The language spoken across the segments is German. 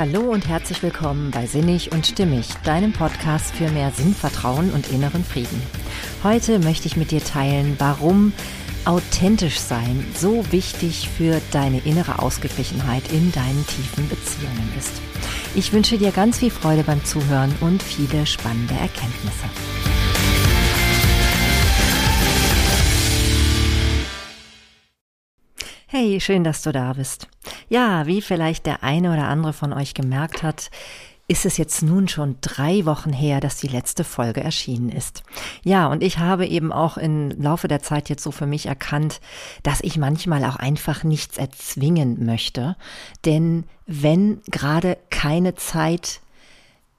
Hallo und herzlich willkommen bei Sinnig und Stimmig, deinem Podcast für mehr Sinnvertrauen und inneren Frieden. Heute möchte ich mit dir teilen, warum authentisch sein so wichtig für deine innere Ausgeglichenheit in deinen tiefen Beziehungen ist. Ich wünsche dir ganz viel Freude beim Zuhören und viele spannende Erkenntnisse. Hey, schön, dass du da bist. Ja, wie vielleicht der eine oder andere von euch gemerkt hat, ist es jetzt nun schon drei Wochen her, dass die letzte Folge erschienen ist. Ja, und ich habe eben auch im Laufe der Zeit jetzt so für mich erkannt, dass ich manchmal auch einfach nichts erzwingen möchte. Denn wenn gerade keine Zeit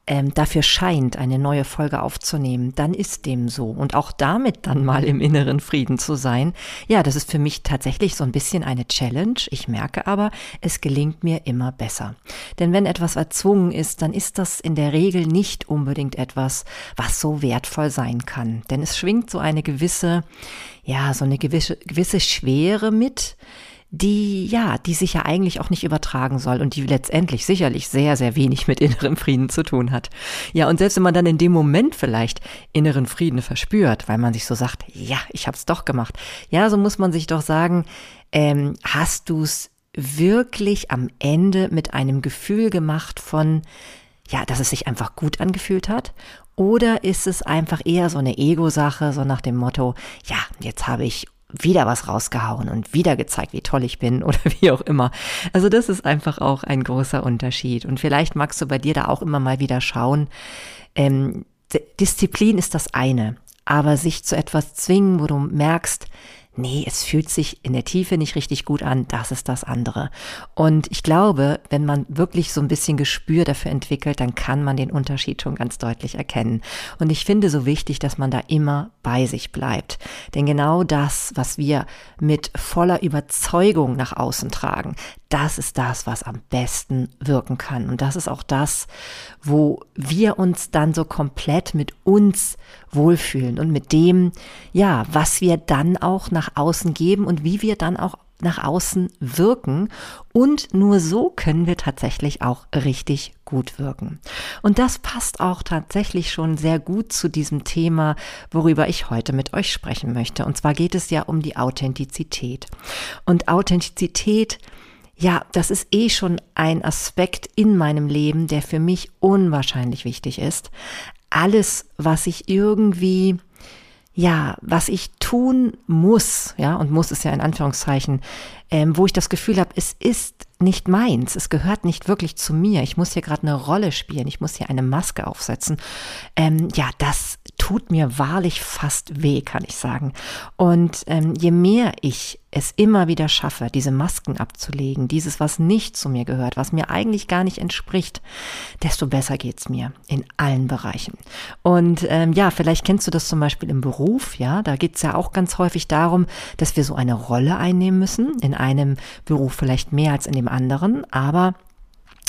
ähm, dafür scheint, eine neue Folge aufzunehmen, dann ist dem so. Und auch damit dann mal im inneren Frieden zu sein, ja, das ist für mich tatsächlich so ein bisschen eine Challenge. Ich merke aber, es gelingt mir immer besser. Denn wenn etwas erzwungen ist, dann ist das in der Regel nicht unbedingt etwas, was so wertvoll sein kann. Denn es schwingt so eine gewisse, ja, so eine gewisse, gewisse Schwere mit, die, ja, die sich ja eigentlich auch nicht übertragen soll und die letztendlich sicherlich sehr, sehr wenig mit innerem Frieden zu tun hat. Ja, und selbst wenn man dann in dem Moment vielleicht inneren Frieden verspürt, weil man sich so sagt, ja, ich hab's doch gemacht. Ja, so muss man sich doch sagen, ähm, hast du's wirklich am Ende mit einem Gefühl gemacht von, ja, dass es sich einfach gut angefühlt hat? Oder ist es einfach eher so eine Ego-Sache, so nach dem Motto, ja, jetzt habe ich wieder was rausgehauen und wieder gezeigt, wie toll ich bin oder wie auch immer. Also das ist einfach auch ein großer Unterschied. Und vielleicht magst du bei dir da auch immer mal wieder schauen. Ähm, Disziplin ist das eine, aber sich zu etwas zwingen, wo du merkst, nee, es fühlt sich in der Tiefe nicht richtig gut an, das ist das andere. Und ich glaube, wenn man wirklich so ein bisschen Gespür dafür entwickelt, dann kann man den Unterschied schon ganz deutlich erkennen. Und ich finde so wichtig, dass man da immer bei sich bleibt. Denn genau das, was wir mit voller Überzeugung nach außen tragen, das ist das, was am besten wirken kann. Und das ist auch das, wo wir uns dann so komplett mit uns wohlfühlen und mit dem, ja, was wir dann auch nach außen geben und wie wir dann auch nach außen wirken. Und nur so können wir tatsächlich auch richtig gut wirken. Und das passt auch tatsächlich schon sehr gut zu diesem Thema, worüber ich heute mit euch sprechen möchte. Und zwar geht es ja um die Authentizität. Und Authentizität ja, das ist eh schon ein Aspekt in meinem Leben, der für mich unwahrscheinlich wichtig ist. Alles, was ich irgendwie, ja, was ich tun muss, ja, und muss ist ja in Anführungszeichen, ähm, wo ich das Gefühl habe, es ist nicht meins, es gehört nicht wirklich zu mir, ich muss hier gerade eine Rolle spielen, ich muss hier eine Maske aufsetzen. Ähm, ja, das tut mir wahrlich fast weh, kann ich sagen. Und ähm, je mehr ich es immer wieder schaffe, diese Masken abzulegen, dieses, was nicht zu mir gehört, was mir eigentlich gar nicht entspricht, desto besser geht's mir in allen Bereichen. Und ähm, ja, vielleicht kennst du das zum Beispiel im Beruf, ja, da geht's ja auch ganz häufig darum, dass wir so eine Rolle einnehmen müssen, in einem Beruf vielleicht mehr als in dem anderen, aber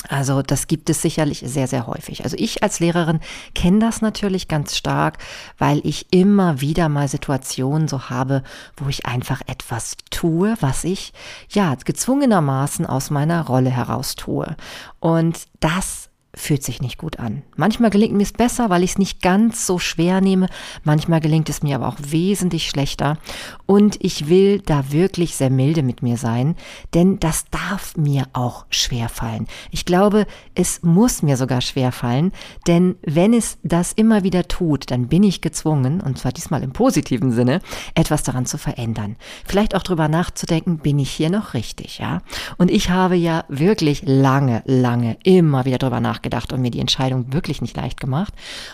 also das gibt es sicherlich sehr, sehr häufig. Also ich als Lehrerin kenne das natürlich ganz stark, weil ich immer wieder mal Situationen so habe, wo ich einfach etwas tue, was ich ja gezwungenermaßen aus meiner Rolle heraus tue. Und das fühlt sich nicht gut an. Manchmal gelingt mir es besser, weil ich es nicht ganz so schwer nehme. Manchmal gelingt es mir aber auch wesentlich schlechter. Und ich will da wirklich sehr milde mit mir sein, denn das darf mir auch schwer fallen. Ich glaube, es muss mir sogar schwer fallen, denn wenn es das immer wieder tut, dann bin ich gezwungen, und zwar diesmal im positiven Sinne, etwas daran zu verändern. Vielleicht auch drüber nachzudenken, bin ich hier noch richtig, ja? Und ich habe ja wirklich lange, lange immer wieder drüber nachgedacht, nachgedacht und mir die Entscheidung wirklich nicht leicht gemacht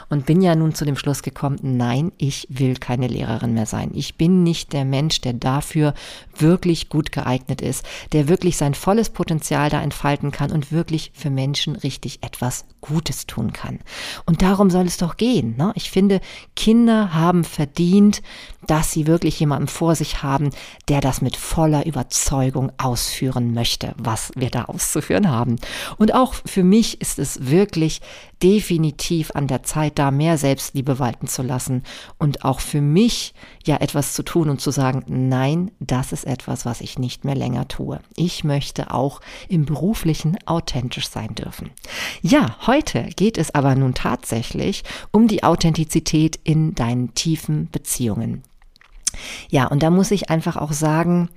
und bin ja nun zu dem Schluss gekommen, nein, ich will keine Lehrerin mehr sein. Ich bin nicht der Mensch, der dafür wirklich gut geeignet ist, der wirklich sein volles Potenzial da entfalten kann und wirklich für Menschen richtig etwas Gutes tun kann. Und darum soll es doch gehen. Ne? Ich finde, Kinder haben verdient, dass sie wirklich jemanden vor sich haben, der das mit voller Überzeugung ausführen möchte, was wir da auszuführen haben. Und auch für mich ist es wirklich definitiv an der Zeit, da mehr Selbstliebe walten zu lassen und auch für mich ja etwas zu tun und zu sagen, nein, das ist etwas, was ich nicht mehr länger tue. Ich möchte auch im beruflichen authentisch sein dürfen. Ja, heute geht es aber nun tatsächlich um die Authentizität in deinen tiefen Beziehungen. Ja, und da muss ich einfach auch sagen,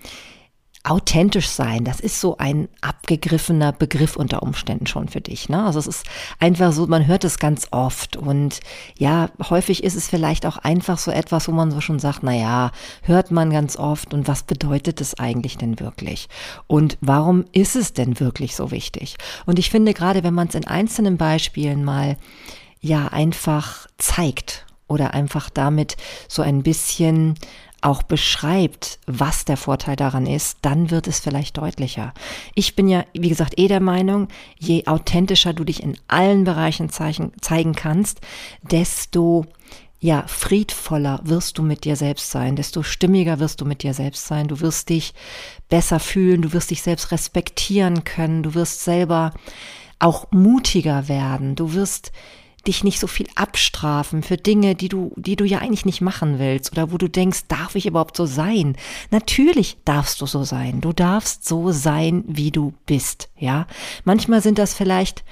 authentisch sein, das ist so ein abgegriffener Begriff unter Umständen schon für dich. Ne? Also es ist einfach so, man hört es ganz oft und ja, häufig ist es vielleicht auch einfach so etwas, wo man so schon sagt, na ja, hört man ganz oft und was bedeutet es eigentlich denn wirklich? Und warum ist es denn wirklich so wichtig? Und ich finde gerade, wenn man es in einzelnen Beispielen mal ja einfach zeigt oder einfach damit so ein bisschen auch beschreibt, was der Vorteil daran ist, dann wird es vielleicht deutlicher. Ich bin ja, wie gesagt, eh der Meinung, je authentischer du dich in allen Bereichen zeichen, zeigen kannst, desto ja, friedvoller wirst du mit dir selbst sein, desto stimmiger wirst du mit dir selbst sein, du wirst dich besser fühlen, du wirst dich selbst respektieren können, du wirst selber auch mutiger werden, du wirst dich nicht so viel abstrafen für Dinge, die du, die du ja eigentlich nicht machen willst oder wo du denkst, darf ich überhaupt so sein? Natürlich darfst du so sein. Du darfst so sein, wie du bist. Ja, manchmal sind das vielleicht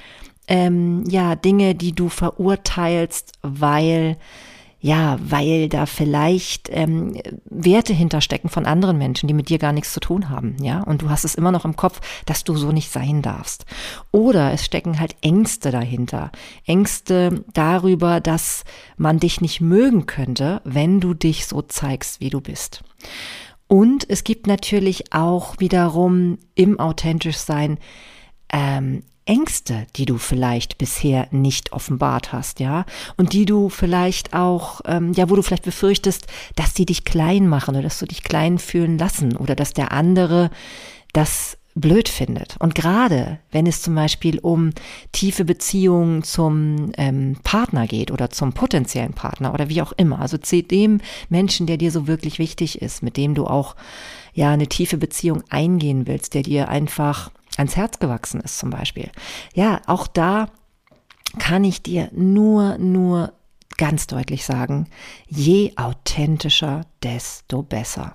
ähm, ja Dinge, die du verurteilst, weil ja, weil da vielleicht ähm, Werte hinterstecken von anderen Menschen, die mit dir gar nichts zu tun haben, ja, und du hast es immer noch im Kopf, dass du so nicht sein darfst. Oder es stecken halt Ängste dahinter, Ängste darüber, dass man dich nicht mögen könnte, wenn du dich so zeigst, wie du bist. Und es gibt natürlich auch wiederum im authentisch sein ähm, Ängste, die du vielleicht bisher nicht offenbart hast, ja, und die du vielleicht auch, ähm, ja, wo du vielleicht befürchtest, dass die dich klein machen oder dass du dich klein fühlen lassen oder dass der andere das blöd findet. Und gerade wenn es zum Beispiel um tiefe Beziehungen zum ähm, Partner geht oder zum potenziellen Partner oder wie auch immer, also zu dem Menschen, der dir so wirklich wichtig ist, mit dem du auch ja eine tiefe Beziehung eingehen willst, der dir einfach ans Herz gewachsen ist zum Beispiel. Ja, auch da kann ich dir nur, nur ganz deutlich sagen, je authentischer, desto besser.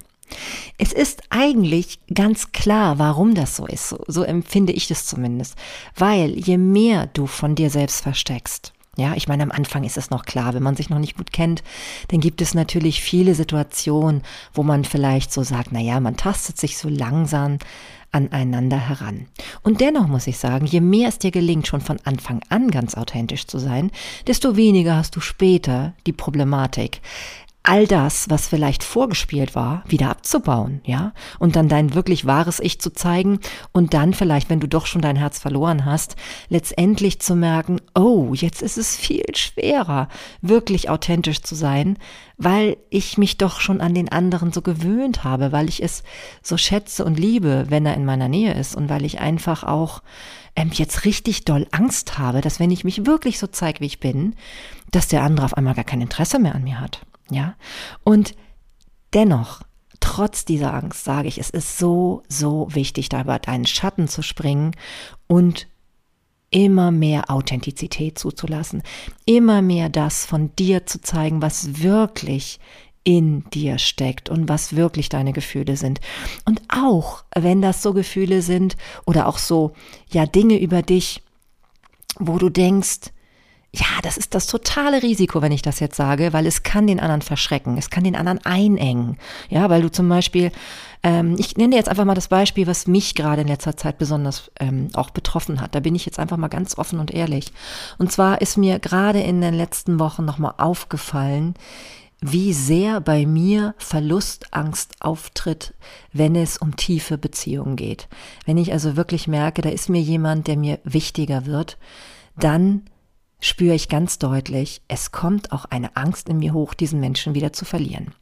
Es ist eigentlich ganz klar, warum das so ist. So, so, empfinde ich das zumindest. Weil je mehr du von dir selbst versteckst, ja, ich meine, am Anfang ist es noch klar, wenn man sich noch nicht gut kennt, dann gibt es natürlich viele Situationen, wo man vielleicht so sagt, na ja, man tastet sich so langsam aneinander heran. Und dennoch muss ich sagen, je mehr es dir gelingt, schon von Anfang an ganz authentisch zu sein, desto weniger hast du später die Problematik, all das, was vielleicht vorgespielt war, wieder abzubauen, ja? Und dann dein wirklich wahres Ich zu zeigen und dann vielleicht, wenn du doch schon dein Herz verloren hast, letztendlich zu merken, oh, jetzt ist es viel schwerer, wirklich authentisch zu sein, weil ich mich doch schon an den anderen so gewöhnt habe, weil ich es so schätze und liebe, wenn er in meiner Nähe ist und weil ich einfach auch ähm, jetzt richtig doll Angst habe, dass wenn ich mich wirklich so zeige, wie ich bin, dass der andere auf einmal gar kein Interesse mehr an mir hat. Ja? Und dennoch, trotz dieser Angst, sage ich, es ist so, so wichtig, da über deinen Schatten zu springen und immer mehr Authentizität zuzulassen, immer mehr das von dir zu zeigen, was wirklich in dir steckt und was wirklich deine Gefühle sind. Und auch wenn das so Gefühle sind oder auch so, ja, Dinge über dich, wo du denkst, ja, das ist das totale Risiko, wenn ich das jetzt sage, weil es kann den anderen verschrecken, es kann den anderen einengen. Ja, weil du zum Beispiel, ähm, ich nenne jetzt einfach mal das Beispiel, was mich gerade in letzter Zeit besonders ähm, auch betroffen hat. Da bin ich jetzt einfach mal ganz offen und ehrlich. Und zwar ist mir gerade in den letzten Wochen nochmal aufgefallen, wie sehr bei mir Verlustangst auftritt, wenn es um tiefe Beziehungen geht. Wenn ich also wirklich merke, da ist mir jemand, der mir wichtiger wird, dann spüre ich ganz deutlich, es kommt auch eine Angst in mir hoch, diesen Menschen wieder zu verlieren.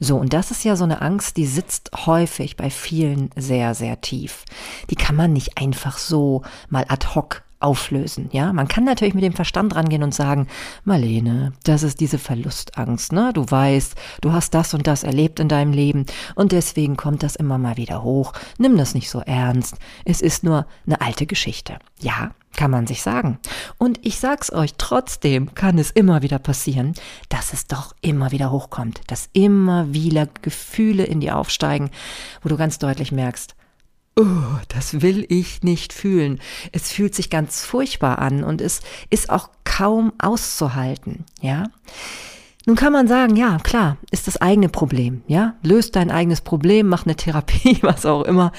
So, und das ist ja so eine Angst, die sitzt häufig bei vielen sehr, sehr tief. Die kann man nicht einfach so mal ad hoc auflösen, ja? Man kann natürlich mit dem Verstand rangehen und sagen, Marlene, das ist diese Verlustangst, ne? Du weißt, du hast das und das erlebt in deinem Leben und deswegen kommt das immer mal wieder hoch. Nimm das nicht so ernst. Es ist nur eine alte Geschichte. Ja, kann man sich sagen. Und ich sag's euch, trotzdem kann es immer wieder passieren, dass es doch immer wieder hochkommt, dass immer wieder Gefühle in dir aufsteigen, wo du ganz deutlich merkst, oh, das will ich nicht fühlen. Es fühlt sich ganz furchtbar an und es ist auch kaum auszuhalten, ja. Nun kann man sagen, ja, klar, ist das eigene Problem, ja, löst dein eigenes Problem, mach eine Therapie, was auch immer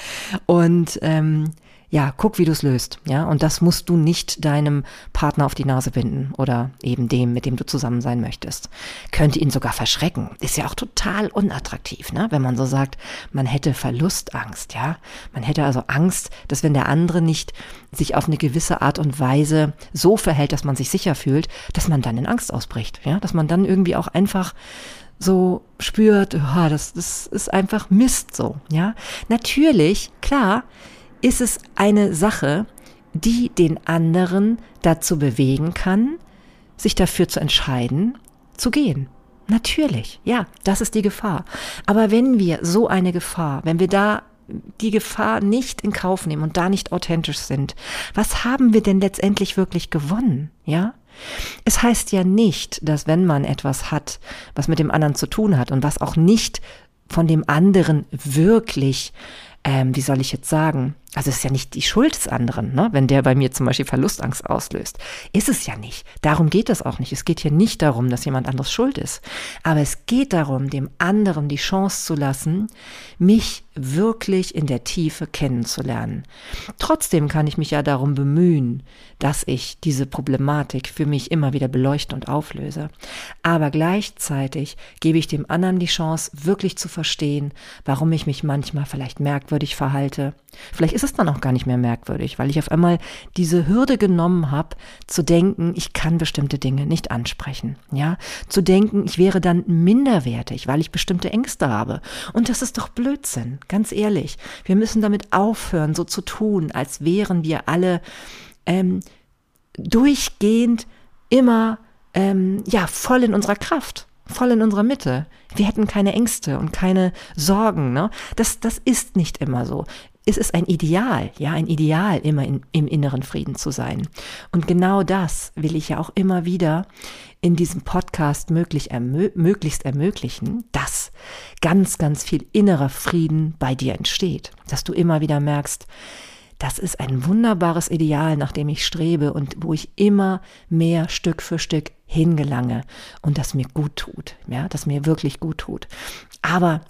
und ähm, ja, guck, wie du es löst, ja. Und das musst du nicht deinem Partner auf die Nase binden oder eben dem, mit dem du zusammen sein möchtest. Könnte ihn sogar verschrecken. Ist ja auch total unattraktiv, ne? Wenn man so sagt, man hätte Verlustangst, ja. Man hätte also Angst, dass wenn der andere nicht sich auf eine gewisse Art und Weise so verhält, dass man sich sicher fühlt, dass man dann in Angst ausbricht, ja. Dass man dann irgendwie auch einfach so spürt, oh, das, das ist einfach Mist so, ja. Natürlich, klar, ist es eine Sache, die den anderen dazu bewegen kann, sich dafür zu entscheiden, zu gehen. Natürlich, ja, das ist die Gefahr. Aber wenn wir so eine Gefahr, wenn wir da die Gefahr nicht in Kauf nehmen und da nicht authentisch sind, was haben wir denn letztendlich wirklich gewonnen, ja? Es heißt ja nicht, dass wenn man etwas hat, was mit dem anderen zu tun hat und was auch nicht von dem anderen wirklich ähm, wie soll ich jetzt sagen, also es ist ja nicht die Schuld des anderen, ne? wenn der bei mir zum Beispiel Verlustangst auslöst. Ist es ja nicht. Darum geht es auch nicht. Es geht hier nicht darum, dass jemand anderes schuld ist. Aber es geht darum, dem anderen die Chance zu lassen, mich wirklich in der Tiefe kennenzulernen. Trotzdem kann ich mich ja darum bemühen, dass ich diese Problematik für mich immer wieder beleuchte und auflöse. Aber gleichzeitig gebe ich dem anderen die Chance, wirklich zu verstehen, warum ich mich manchmal vielleicht merkwürdig verhalte. Vielleicht ist es dann auch gar nicht mehr merkwürdig, weil ich auf einmal diese Hürde genommen habe, zu denken, ich kann bestimmte Dinge nicht ansprechen. Ja, zu denken, ich wäre dann minderwertig, weil ich bestimmte Ängste habe. Und das ist doch Blödsinn. Ganz ehrlich, wir müssen damit aufhören, so zu tun, als wären wir alle ähm, durchgehend immer ähm, ja voll in unserer Kraft, voll in unserer Mitte. Wir hätten keine Ängste und keine Sorgen. Ne? Das, das ist nicht immer so. Es ist ein Ideal, ja, ein Ideal, immer in, im inneren Frieden zu sein. Und genau das will ich ja auch immer wieder in diesem Podcast möglich, ermö möglichst ermöglichen, dass ganz, ganz viel innerer Frieden bei dir entsteht. Dass du immer wieder merkst, das ist ein wunderbares Ideal, nach dem ich strebe und wo ich immer mehr Stück für Stück hingelange und das mir gut tut, ja, das mir wirklich gut tut. Aber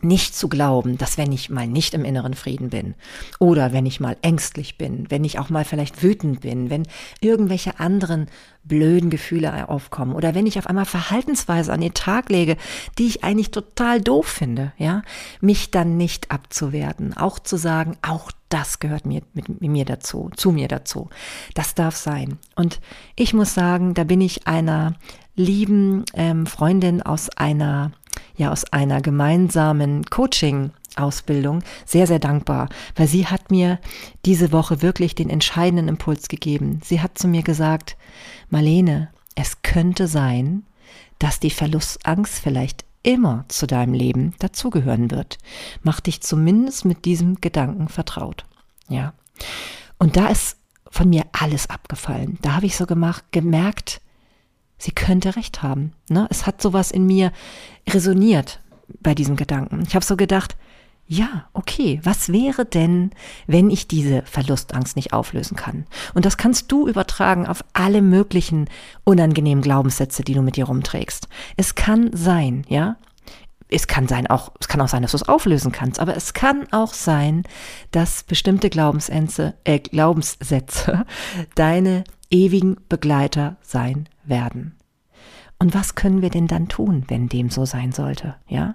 nicht zu glauben, dass wenn ich mal nicht im inneren Frieden bin oder wenn ich mal ängstlich bin, wenn ich auch mal vielleicht wütend bin, wenn irgendwelche anderen blöden Gefühle aufkommen oder wenn ich auf einmal Verhaltensweise an den Tag lege, die ich eigentlich total doof finde, ja, mich dann nicht abzuwerten, auch zu sagen, auch das gehört mir mit, mir dazu, zu mir dazu. Das darf sein. Und ich muss sagen, da bin ich einer lieben ähm, Freundin aus einer ja aus einer gemeinsamen Coaching Ausbildung sehr, sehr dankbar, weil sie hat mir diese Woche wirklich den entscheidenden Impuls gegeben. Sie hat zu mir gesagt, Marlene, es könnte sein, dass die Verlustangst vielleicht immer zu deinem Leben dazugehören wird. Mach dich zumindest mit diesem Gedanken vertraut. Ja. Und da ist von mir alles abgefallen. Da habe ich so gemacht, gemerkt, sie könnte recht haben. Ne? Es hat sowas in mir resoniert bei diesem Gedanken. Ich habe so gedacht, ja, okay, was wäre denn, wenn ich diese Verlustangst nicht auflösen kann? Und das kannst du übertragen auf alle möglichen unangenehmen Glaubenssätze, die du mit dir rumträgst. Es kann sein, ja, es kann sein auch, es kann auch sein, dass du es auflösen kannst, aber es kann auch sein, dass bestimmte Glaubenssätze, äh, Glaubenssätze deine ewigen Begleiter sein werden. Und was können wir denn dann tun, wenn dem so sein sollte? Ja?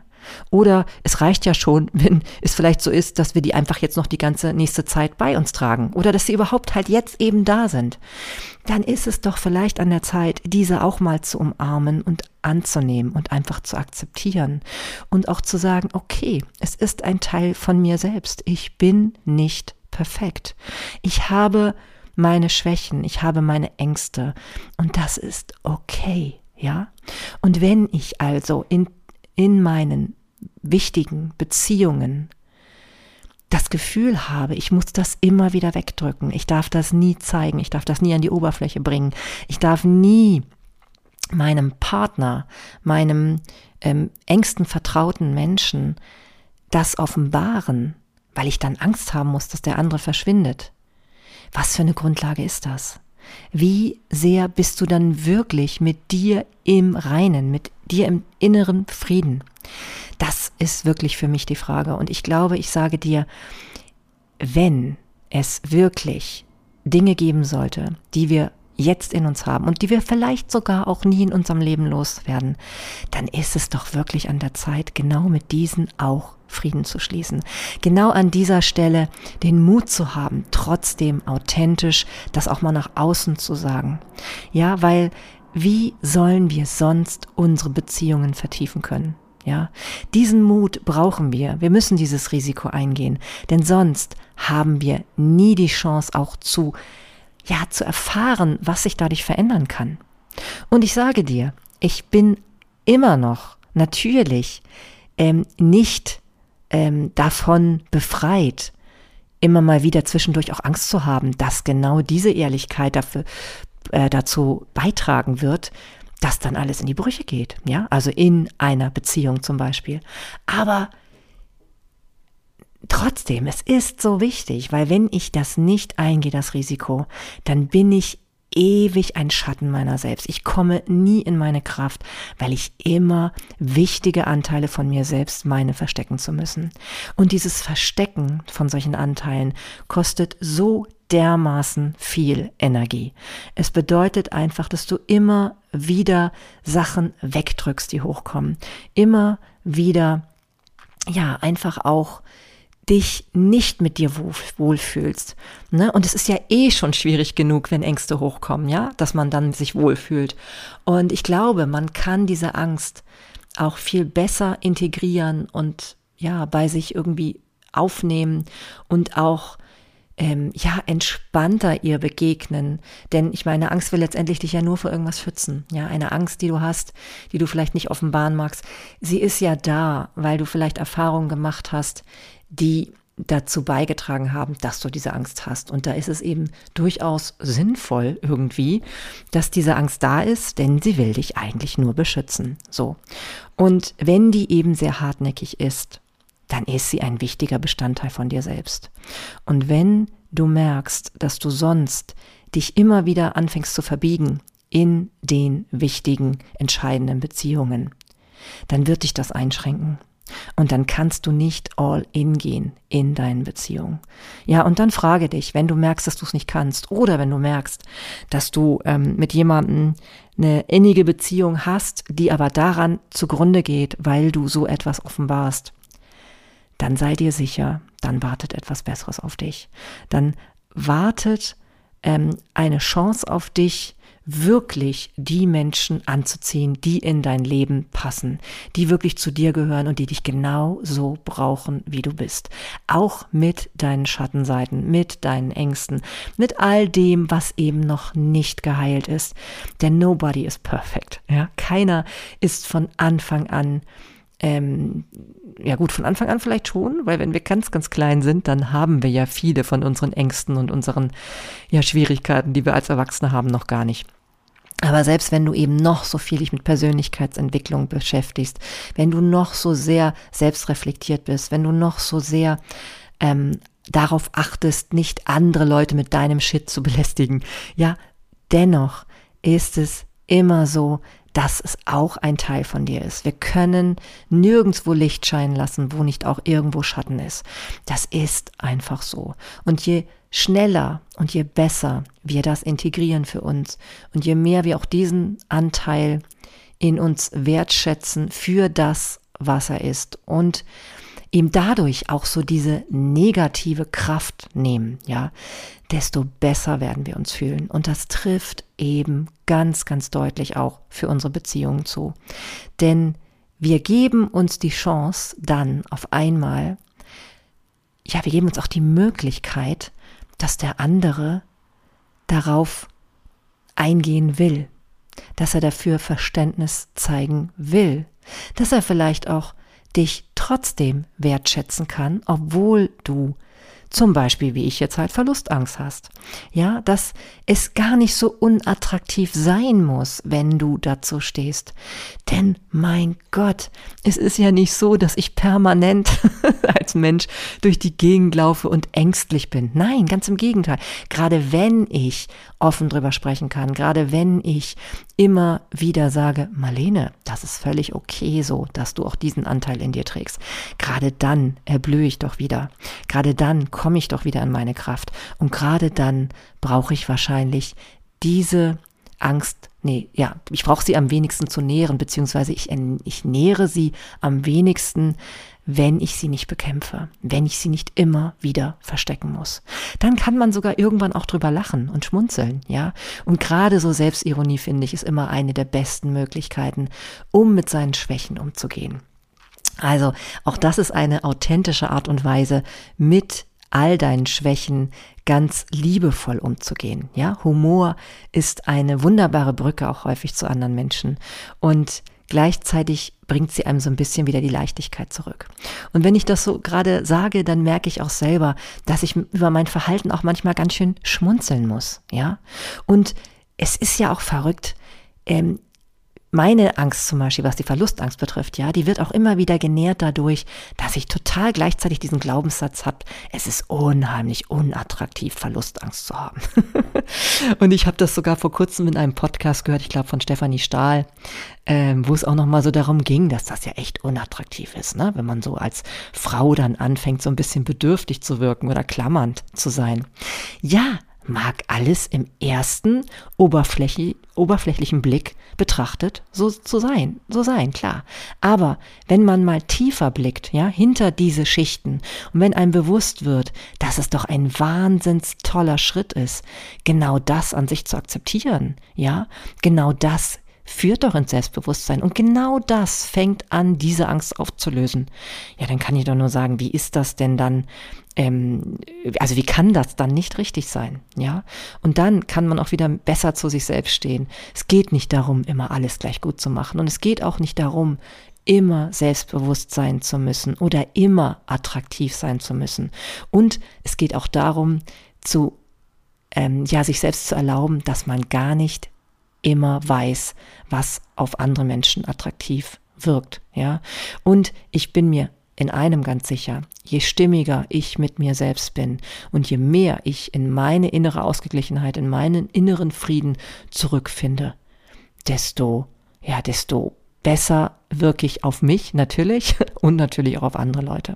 Oder es reicht ja schon, wenn es vielleicht so ist, dass wir die einfach jetzt noch die ganze nächste Zeit bei uns tragen oder dass sie überhaupt halt jetzt eben da sind. Dann ist es doch vielleicht an der Zeit, diese auch mal zu umarmen und anzunehmen und einfach zu akzeptieren und auch zu sagen, okay, es ist ein Teil von mir selbst. Ich bin nicht perfekt. Ich habe meine Schwächen, ich habe meine Ängste und das ist okay, ja? Und wenn ich also in, in meinen wichtigen Beziehungen das Gefühl habe, ich muss das immer wieder wegdrücken, ich darf das nie zeigen, ich darf das nie an die Oberfläche bringen, ich darf nie meinem Partner, meinem ähm, engsten vertrauten Menschen das offenbaren, weil ich dann Angst haben muss, dass der andere verschwindet. Was für eine Grundlage ist das? Wie sehr bist du dann wirklich mit dir im Reinen, mit dir im inneren Frieden? Das ist wirklich für mich die Frage. Und ich glaube, ich sage dir, wenn es wirklich Dinge geben sollte, die wir jetzt in uns haben und die wir vielleicht sogar auch nie in unserem Leben loswerden, dann ist es doch wirklich an der Zeit, genau mit diesen auch Frieden zu schließen. Genau an dieser Stelle den Mut zu haben, trotzdem authentisch das auch mal nach außen zu sagen. Ja, weil wie sollen wir sonst unsere Beziehungen vertiefen können? Ja, diesen Mut brauchen wir. Wir müssen dieses Risiko eingehen, denn sonst haben wir nie die Chance auch zu ja, zu erfahren, was sich dadurch verändern kann. Und ich sage dir, ich bin immer noch natürlich ähm, nicht ähm, davon befreit, immer mal wieder zwischendurch auch Angst zu haben, dass genau diese Ehrlichkeit dafür, äh, dazu beitragen wird, dass dann alles in die Brüche geht. Ja, also in einer Beziehung zum Beispiel. Aber Trotzdem, es ist so wichtig, weil wenn ich das nicht eingehe, das Risiko, dann bin ich ewig ein Schatten meiner selbst. Ich komme nie in meine Kraft, weil ich immer wichtige Anteile von mir selbst meine verstecken zu müssen. Und dieses Verstecken von solchen Anteilen kostet so dermaßen viel Energie. Es bedeutet einfach, dass du immer wieder Sachen wegdrückst, die hochkommen. Immer wieder, ja, einfach auch dich nicht mit dir wohlfühlst. Ne? Und es ist ja eh schon schwierig genug, wenn Ängste hochkommen, ja, dass man dann sich wohlfühlt. Und ich glaube, man kann diese Angst auch viel besser integrieren und ja, bei sich irgendwie aufnehmen und auch ähm, ja, entspannter ihr begegnen. Denn ich meine, Angst will letztendlich dich ja nur vor irgendwas schützen. Ja, eine Angst, die du hast, die du vielleicht nicht offenbaren magst, sie ist ja da, weil du vielleicht Erfahrungen gemacht hast, die dazu beigetragen haben, dass du diese Angst hast. Und da ist es eben durchaus sinnvoll irgendwie, dass diese Angst da ist, denn sie will dich eigentlich nur beschützen. So. Und wenn die eben sehr hartnäckig ist, dann ist sie ein wichtiger Bestandteil von dir selbst. Und wenn du merkst, dass du sonst dich immer wieder anfängst zu verbiegen in den wichtigen, entscheidenden Beziehungen, dann wird dich das einschränken. Und dann kannst du nicht all in gehen in deinen Beziehungen. Ja, und dann frage dich, wenn du merkst, dass du es nicht kannst, oder wenn du merkst, dass du ähm, mit jemandem eine innige Beziehung hast, die aber daran zugrunde geht, weil du so etwas offenbarst, dann sei dir sicher, dann wartet etwas Besseres auf dich. Dann wartet ähm, eine Chance auf dich, wirklich die Menschen anzuziehen, die in dein Leben passen, die wirklich zu dir gehören und die dich genau so brauchen, wie du bist. Auch mit deinen Schattenseiten, mit deinen Ängsten, mit all dem, was eben noch nicht geheilt ist. Denn nobody is perfect. Ja? Keiner ist von Anfang an ähm, ja gut, von Anfang an vielleicht schon, weil wenn wir ganz, ganz klein sind, dann haben wir ja viele von unseren Ängsten und unseren ja, Schwierigkeiten, die wir als Erwachsene haben, noch gar nicht. Aber selbst wenn du eben noch so viel dich mit Persönlichkeitsentwicklung beschäftigst, wenn du noch so sehr selbstreflektiert bist, wenn du noch so sehr ähm, darauf achtest, nicht andere Leute mit deinem Shit zu belästigen, ja, dennoch ist es immer so, dass es auch ein Teil von dir ist. Wir können nirgendwo Licht scheinen lassen, wo nicht auch irgendwo Schatten ist. Das ist einfach so. Und je schneller und je besser wir das integrieren für uns und je mehr wir auch diesen Anteil in uns wertschätzen für das, was er ist und ihm dadurch auch so diese negative Kraft nehmen, ja, desto besser werden wir uns fühlen. Und das trifft eben ganz, ganz deutlich auch für unsere Beziehungen zu. Denn wir geben uns die Chance dann auf einmal, ja, wir geben uns auch die Möglichkeit, dass der andere darauf eingehen will, dass er dafür Verständnis zeigen will, dass er vielleicht auch dich trotzdem wertschätzen kann, obwohl du zum Beispiel, wie ich jetzt halt Verlustangst hast. Ja, dass es gar nicht so unattraktiv sein muss, wenn du dazu stehst. Denn mein Gott, es ist ja nicht so, dass ich permanent als Mensch durch die Gegend laufe und ängstlich bin. Nein, ganz im Gegenteil. Gerade wenn ich offen drüber sprechen kann, gerade wenn ich immer wieder sage, Marlene, das ist völlig okay so, dass du auch diesen Anteil in dir trägst. Gerade dann erblühe ich doch wieder. Gerade dann komme ich doch wieder in meine Kraft. Und gerade dann brauche ich wahrscheinlich diese Angst, nee, ja, ich brauche sie am wenigsten zu nähren, beziehungsweise ich, ich nähere sie am wenigsten, wenn ich sie nicht bekämpfe, wenn ich sie nicht immer wieder verstecken muss. Dann kann man sogar irgendwann auch drüber lachen und schmunzeln, ja. Und gerade so Selbstironie, finde ich, ist immer eine der besten Möglichkeiten, um mit seinen Schwächen umzugehen. Also auch das ist eine authentische Art und Weise, mit all deinen Schwächen ganz liebevoll umzugehen. Ja, Humor ist eine wunderbare Brücke auch häufig zu anderen Menschen und gleichzeitig bringt sie einem so ein bisschen wieder die Leichtigkeit zurück. Und wenn ich das so gerade sage, dann merke ich auch selber, dass ich über mein Verhalten auch manchmal ganz schön schmunzeln muss. Ja, und es ist ja auch verrückt. Ähm, meine Angst zum Beispiel, was die Verlustangst betrifft, ja, die wird auch immer wieder genährt dadurch, dass ich total gleichzeitig diesen Glaubenssatz habe, es ist unheimlich unattraktiv, Verlustangst zu haben. und ich habe das sogar vor kurzem in einem Podcast gehört, ich glaube von Stefanie Stahl, ähm, wo es auch nochmal so darum ging, dass das ja echt unattraktiv ist, ne? wenn man so als Frau dann anfängt, so ein bisschen bedürftig zu wirken oder klammernd zu sein. Ja, mag alles im ersten oberflächlichen Blick betrachtet so zu sein, so sein, klar. Aber wenn man mal tiefer blickt, ja, hinter diese Schichten und wenn einem bewusst wird, dass es doch ein wahnsinns toller Schritt ist, genau das an sich zu akzeptieren, ja, genau das führt doch ins Selbstbewusstsein. Und genau das fängt an, diese Angst aufzulösen. Ja, dann kann ich doch nur sagen, wie ist das denn dann? Ähm, also wie kann das dann nicht richtig sein? Ja, und dann kann man auch wieder besser zu sich selbst stehen. Es geht nicht darum, immer alles gleich gut zu machen. Und es geht auch nicht darum, immer selbstbewusst sein zu müssen oder immer attraktiv sein zu müssen. Und es geht auch darum, zu ähm, ja, sich selbst zu erlauben, dass man gar nicht immer weiß, was auf andere Menschen attraktiv wirkt, ja. Und ich bin mir in einem ganz sicher, je stimmiger ich mit mir selbst bin und je mehr ich in meine innere Ausgeglichenheit, in meinen inneren Frieden zurückfinde, desto, ja, desto besser wirklich auf mich natürlich und natürlich auch auf andere Leute.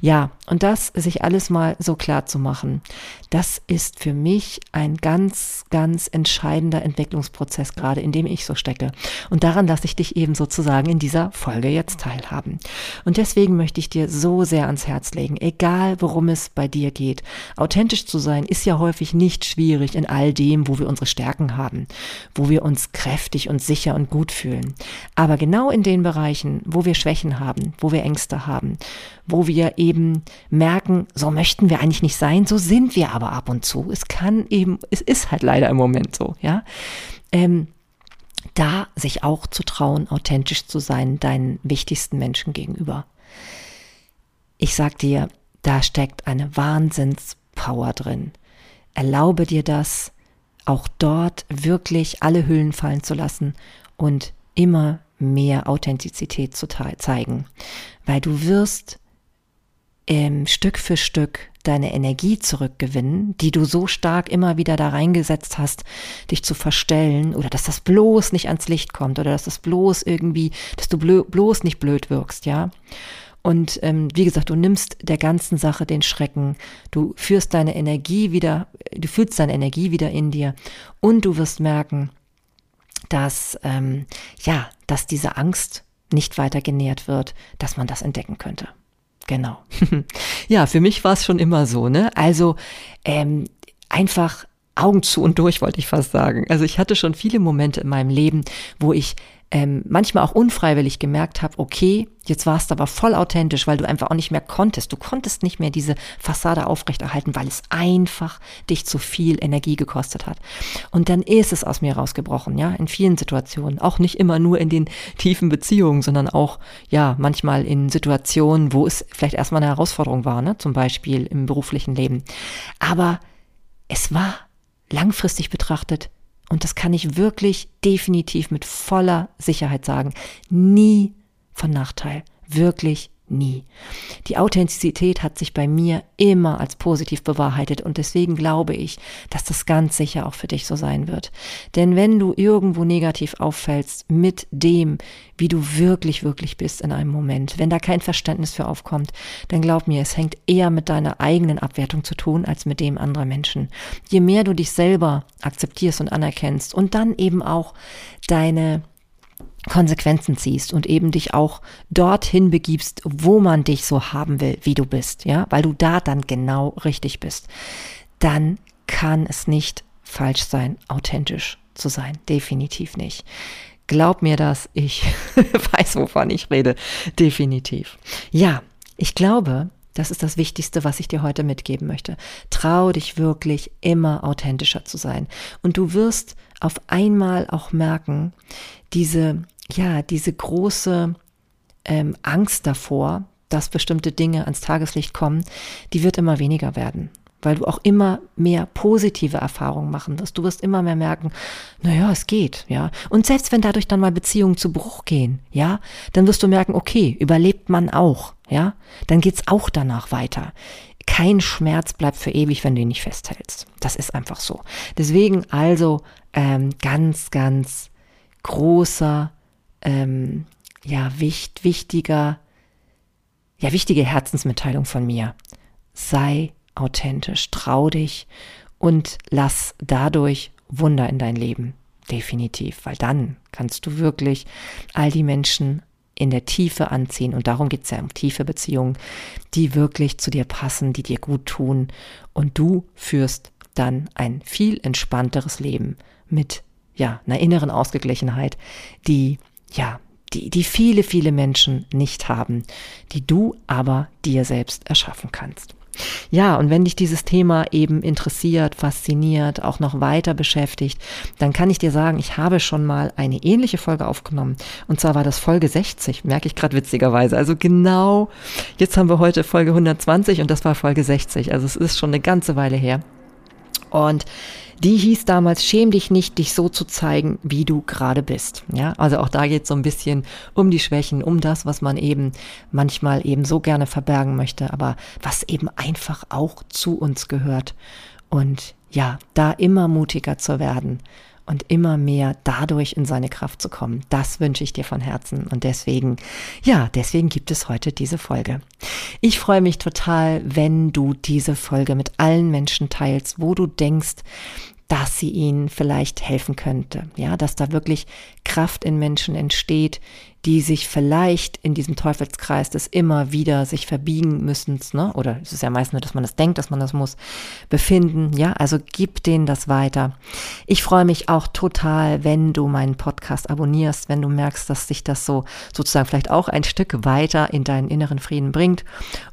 Ja, und das sich alles mal so klar zu machen, das ist für mich ein ganz, ganz entscheidender Entwicklungsprozess gerade, in dem ich so stecke. Und daran lasse ich dich eben sozusagen in dieser Folge jetzt teilhaben. Und deswegen möchte ich dir so sehr ans Herz legen, egal worum es bei dir geht. Authentisch zu sein ist ja häufig nicht schwierig in all dem, wo wir unsere Stärken haben, wo wir uns kräftig und sicher und gut fühlen. Aber genau in den den Bereichen, wo wir Schwächen haben, wo wir Ängste haben, wo wir eben merken, so möchten wir eigentlich nicht sein, so sind wir aber ab und zu. Es kann eben, es ist halt leider im Moment so, ja. Ähm, da sich auch zu trauen, authentisch zu sein, deinen wichtigsten Menschen gegenüber. Ich sag dir, da steckt eine Wahnsinnspower drin. Erlaube dir das, auch dort wirklich alle Hüllen fallen zu lassen und immer mehr Authentizität zu zeigen, weil du wirst ähm, Stück für Stück deine Energie zurückgewinnen, die du so stark immer wieder da reingesetzt hast, dich zu verstellen oder dass das bloß nicht ans Licht kommt oder dass das bloß irgendwie, dass du bloß nicht blöd wirkst, ja. Und ähm, wie gesagt, du nimmst der ganzen Sache den Schrecken, du führst deine Energie wieder, du fühlst deine Energie wieder in dir. Und du wirst merken, dass ähm, ja, dass diese Angst nicht weiter genährt wird, dass man das entdecken könnte. Genau. ja, für mich war es schon immer so, ne? Also ähm, einfach Augen zu und durch, wollte ich fast sagen. Also ich hatte schon viele Momente in meinem Leben, wo ich ähm, manchmal auch unfreiwillig gemerkt habe, okay, jetzt warst du aber voll authentisch, weil du einfach auch nicht mehr konntest. Du konntest nicht mehr diese Fassade aufrechterhalten, weil es einfach dich zu viel Energie gekostet hat. Und dann ist es aus mir rausgebrochen, ja, in vielen Situationen. Auch nicht immer nur in den tiefen Beziehungen, sondern auch, ja, manchmal in Situationen, wo es vielleicht erstmal eine Herausforderung war, ne? zum Beispiel im beruflichen Leben. Aber es war langfristig betrachtet und das kann ich wirklich definitiv mit voller Sicherheit sagen, nie von Nachteil. Wirklich nie. Die Authentizität hat sich bei mir immer als positiv bewahrheitet und deswegen glaube ich, dass das ganz sicher auch für dich so sein wird. Denn wenn du irgendwo negativ auffällst mit dem, wie du wirklich, wirklich bist in einem Moment, wenn da kein Verständnis für aufkommt, dann glaub mir, es hängt eher mit deiner eigenen Abwertung zu tun als mit dem anderer Menschen. Je mehr du dich selber akzeptierst und anerkennst und dann eben auch deine Konsequenzen ziehst und eben dich auch dorthin begibst, wo man dich so haben will, wie du bist, ja, weil du da dann genau richtig bist, dann kann es nicht falsch sein, authentisch zu sein. Definitiv nicht. Glaub mir das, ich weiß, wovon ich rede. Definitiv. Ja, ich glaube, das ist das Wichtigste, was ich dir heute mitgeben möchte. Trau dich wirklich immer authentischer zu sein. Und du wirst auf einmal auch merken, diese, ja, diese große ähm, Angst davor, dass bestimmte Dinge ans Tageslicht kommen, die wird immer weniger werden weil du auch immer mehr positive Erfahrungen machen wirst. Du wirst immer mehr merken, naja, es geht, ja. Und selbst wenn dadurch dann mal Beziehungen zu Bruch gehen, ja, dann wirst du merken, okay, überlebt man auch, ja. Dann geht's auch danach weiter. Kein Schmerz bleibt für ewig, wenn du ihn nicht festhältst. Das ist einfach so. Deswegen also ähm, ganz, ganz großer, ähm, ja, wicht, wichtiger, ja, wichtige Herzensmitteilung von mir. Sei authentisch, trau dich und lass dadurch Wunder in dein Leben. Definitiv, weil dann kannst du wirklich all die Menschen in der Tiefe anziehen. Und darum geht es ja um tiefe Beziehungen, die wirklich zu dir passen, die dir gut tun. Und du führst dann ein viel entspannteres Leben mit ja, einer inneren Ausgeglichenheit, die, ja, die, die viele, viele Menschen nicht haben, die du aber dir selbst erschaffen kannst. Ja, und wenn dich dieses Thema eben interessiert, fasziniert, auch noch weiter beschäftigt, dann kann ich dir sagen, ich habe schon mal eine ähnliche Folge aufgenommen. Und zwar war das Folge 60, merke ich gerade witzigerweise. Also genau, jetzt haben wir heute Folge 120 und das war Folge 60. Also es ist schon eine ganze Weile her. Und die hieß damals, schäm dich nicht, dich so zu zeigen, wie du gerade bist. Ja, also auch da geht es so ein bisschen um die Schwächen, um das, was man eben manchmal eben so gerne verbergen möchte, aber was eben einfach auch zu uns gehört. Und ja, da immer mutiger zu werden und immer mehr dadurch in seine Kraft zu kommen. Das wünsche ich dir von Herzen. Und deswegen, ja, deswegen gibt es heute diese Folge. Ich freue mich total, wenn du diese Folge mit allen Menschen teilst, wo du denkst, dass sie ihnen vielleicht helfen könnte. Ja, dass da wirklich Kraft in Menschen entsteht, die sich vielleicht in diesem Teufelskreis des immer wieder sich verbiegen müssen, ne? oder es ist ja meist nur, dass man das denkt, dass man das muss, befinden. Ja, also gib denen das weiter. Ich freue mich auch total, wenn du meinen Podcast abonnierst, wenn du merkst, dass sich das so sozusagen vielleicht auch ein Stück weiter in deinen inneren Frieden bringt.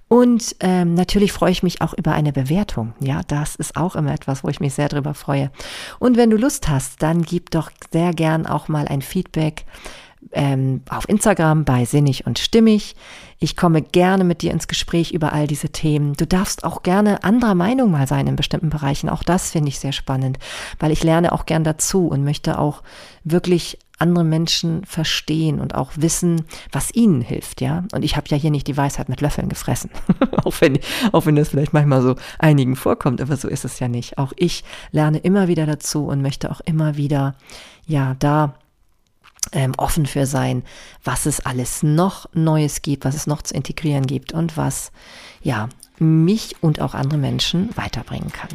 Und ähm, natürlich freue ich mich auch über eine Bewertung. Ja, das ist auch immer etwas, wo ich mich sehr drüber freue. Und wenn du Lust hast, dann gib doch sehr gern auch mal ein Feedback ähm, auf Instagram bei Sinnig und Stimmig. Ich komme gerne mit dir ins Gespräch über all diese Themen. Du darfst auch gerne anderer Meinung mal sein in bestimmten Bereichen. Auch das finde ich sehr spannend, weil ich lerne auch gern dazu und möchte auch wirklich andere Menschen verstehen und auch wissen, was ihnen hilft, ja. Und ich habe ja hier nicht die Weisheit mit Löffeln gefressen, auch wenn auch wenn das vielleicht manchmal so einigen vorkommt, aber so ist es ja nicht. Auch ich lerne immer wieder dazu und möchte auch immer wieder ja da ähm, offen für sein, was es alles noch Neues gibt, was es noch zu integrieren gibt und was, ja, mich und auch andere Menschen weiterbringen kann.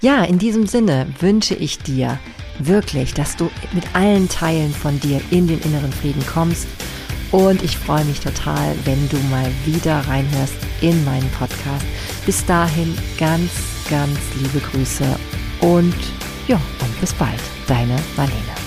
Ja, in diesem Sinne wünsche ich dir wirklich, dass du mit allen Teilen von dir in den inneren Frieden kommst. Und ich freue mich total, wenn du mal wieder reinhörst in meinen Podcast. Bis dahin ganz, ganz liebe Grüße und Ja, und bis bald. Deine Marlene.